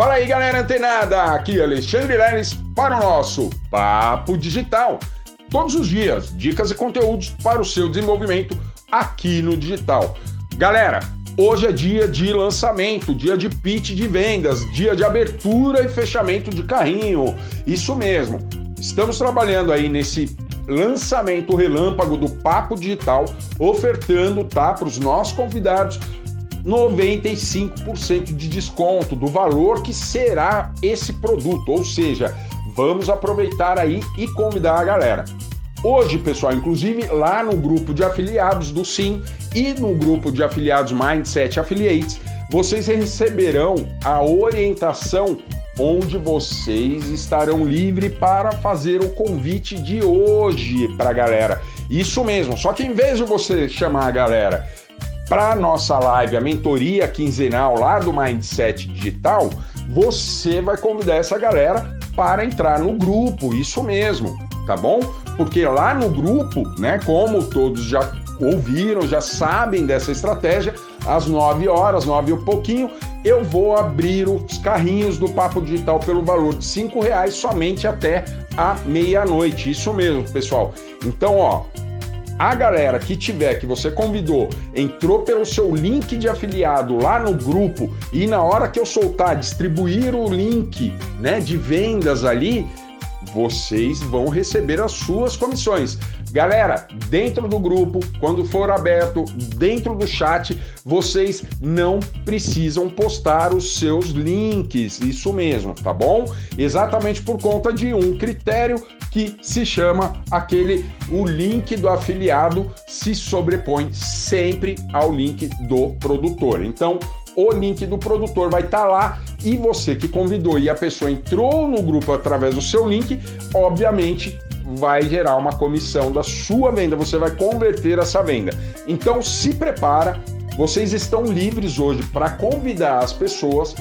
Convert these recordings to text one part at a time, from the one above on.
Fala aí, galera antenada! Aqui é Alexandre Leles para o nosso Papo Digital. Todos os dias, dicas e conteúdos para o seu desenvolvimento aqui no digital. Galera, hoje é dia de lançamento, dia de pitch de vendas, dia de abertura e fechamento de carrinho. Isso mesmo. Estamos trabalhando aí nesse lançamento relâmpago do Papo Digital, ofertando tá, para os nossos convidados 95% de desconto do valor que será esse produto, ou seja, vamos aproveitar aí e convidar a galera. Hoje, pessoal, inclusive lá no grupo de afiliados do Sim e no grupo de afiliados Mindset Affiliates, vocês receberão a orientação onde vocês estarão livres para fazer o convite de hoje para a galera. Isso mesmo, só que em vez de você chamar a galera para nossa live, a mentoria quinzenal lá do Mindset Digital, você vai convidar essa galera para entrar no grupo, isso mesmo, tá bom? Porque lá no grupo, né, como todos já ouviram, já sabem dessa estratégia, às 9 horas, 9 e um pouquinho, eu vou abrir os carrinhos do Papo Digital pelo valor de 5 reais somente até a meia-noite. Isso mesmo, pessoal. Então, ó, a galera que tiver, que você convidou, entrou pelo seu link de afiliado lá no grupo e na hora que eu soltar, distribuir o link né, de vendas ali, vocês vão receber as suas comissões. Galera, dentro do grupo, quando for aberto, dentro do chat, vocês não precisam postar os seus links, isso mesmo, tá bom? Exatamente por conta de um critério que se chama aquele o link do afiliado se sobrepõe sempre ao link do produtor. Então, o link do produtor vai estar tá lá e você que convidou e a pessoa entrou no grupo através do seu link, obviamente vai gerar uma comissão da sua venda, você vai converter essa venda. Então se prepara, vocês estão livres hoje para convidar as pessoas.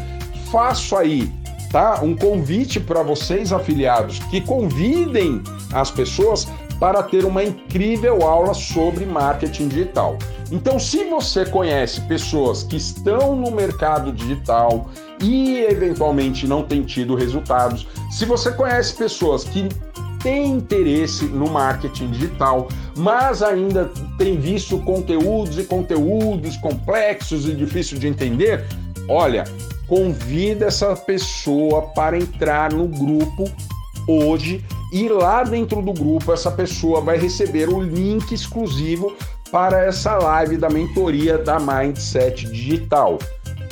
Faço aí, tá? Um convite para vocês afiliados que convidem as pessoas para ter uma incrível aula sobre marketing digital. Então, se você conhece pessoas que estão no mercado digital e eventualmente não têm tido resultados, se você conhece pessoas que têm interesse no marketing digital, mas ainda tem visto conteúdos e conteúdos complexos e difíceis de entender, olha, convida essa pessoa para entrar no grupo hoje. E lá dentro do grupo essa pessoa vai receber o link exclusivo para essa live da mentoria da Mindset Digital,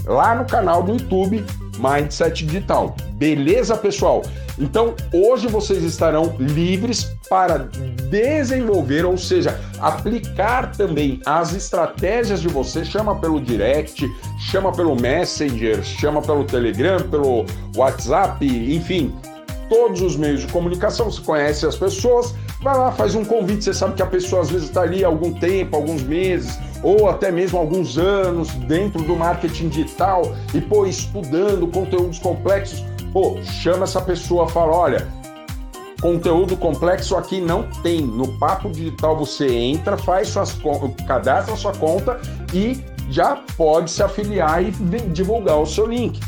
lá no canal do YouTube Mindset Digital. Beleza, pessoal? Então, hoje vocês estarão livres para desenvolver, ou seja, aplicar também as estratégias de você. Chama pelo direct, chama pelo Messenger, chama pelo Telegram, pelo WhatsApp, enfim, todos os meios de comunicação. Você conhece as pessoas, vai lá, faz um convite. Você sabe que a pessoa às vezes está ali algum tempo, alguns meses, ou até mesmo alguns anos dentro do marketing digital e, pô, estudando conteúdos complexos. Pô, chama essa pessoa, fala: olha, conteúdo complexo aqui não tem. No Papo Digital você entra, faz suas cadastra sua conta e já pode se afiliar e divulgar o seu link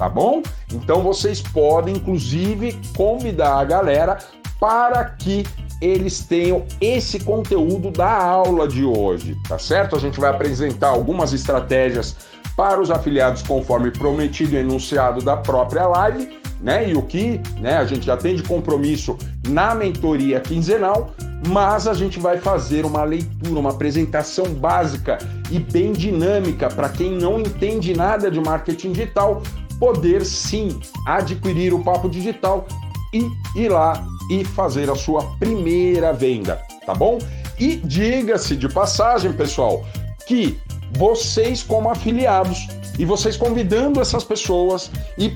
tá bom? Então vocês podem, inclusive, convidar a galera para que eles tenham esse conteúdo da aula de hoje, tá certo? A gente vai apresentar algumas estratégias para os afiliados conforme prometido e enunciado da própria live, né? E o que, né, a gente já tem de compromisso na mentoria quinzenal, mas a gente vai fazer uma leitura, uma apresentação básica e bem dinâmica para quem não entende nada de marketing digital, poder sim adquirir o papo digital e ir lá e fazer a sua primeira venda, tá bom? E diga-se de passagem, pessoal, que vocês como afiliados e vocês convidando essas pessoas e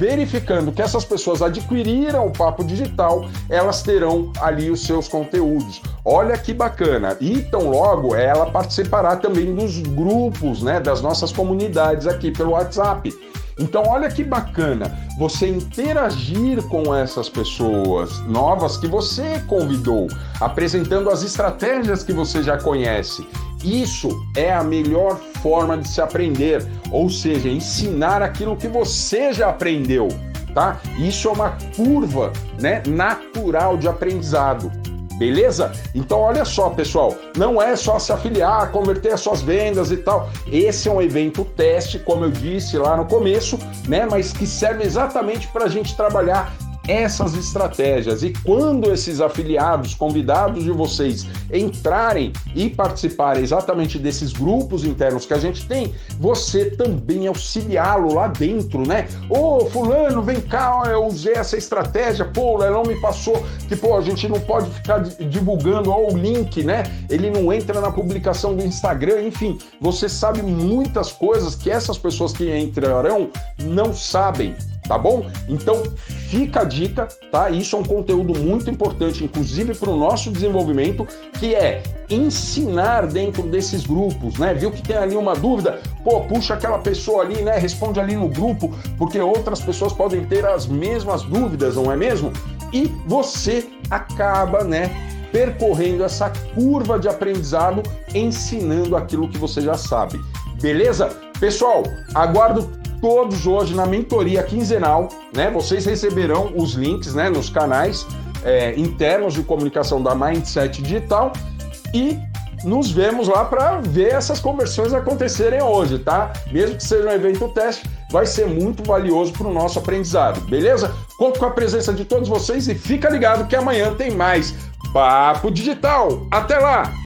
verificando que essas pessoas adquiriram o papo digital, elas terão ali os seus conteúdos. Olha que bacana. E tão logo ela participará também dos grupos, né, das nossas comunidades aqui pelo WhatsApp. Então, olha que bacana você interagir com essas pessoas novas que você convidou, apresentando as estratégias que você já conhece Isso é a melhor forma de se aprender, ou seja, ensinar aquilo que você já aprendeu, tá? Isso é uma curva, né, natural de aprendizado. Beleza? Então olha só, pessoal, não é só se afiliar, converter as suas vendas e tal. Esse é um evento teste, como eu disse lá no começo, né? Mas que serve exatamente para a gente trabalhar essas estratégias. E quando esses afiliados, convidados de vocês, entrarem e participarem exatamente desses grupos internos que a gente tem, você também auxiliá-lo lá dentro, né? Ô, fulano, vem cá, eu usei essa estratégia, pô, o Leilão me passou que, pô, a gente não pode ficar divulgando ó, o link, né? Ele não entra na publicação do Instagram, enfim, você sabe muitas coisas que essas pessoas que entrarão não sabem tá bom? Então fica a dica, tá? Isso é um conteúdo muito importante, inclusive para o nosso desenvolvimento, que é ensinar dentro desses grupos, né? Viu que tem ali uma dúvida? Pô, puxa aquela pessoa ali, né? Responde ali no grupo, porque outras pessoas podem ter as mesmas dúvidas, não é mesmo? E você acaba, né? Percorrendo essa curva de aprendizado, ensinando aquilo que você já sabe. Beleza? Pessoal, aguardo todos hoje na mentoria quinzenal, né? Vocês receberão os links, né, nos canais é, internos de comunicação da Mindset Digital e nos vemos lá para ver essas conversões acontecerem hoje, tá? Mesmo que seja um evento teste, vai ser muito valioso para o nosso aprendizado, beleza? Conto com a presença de todos vocês e fica ligado que amanhã tem mais Papo Digital. Até lá!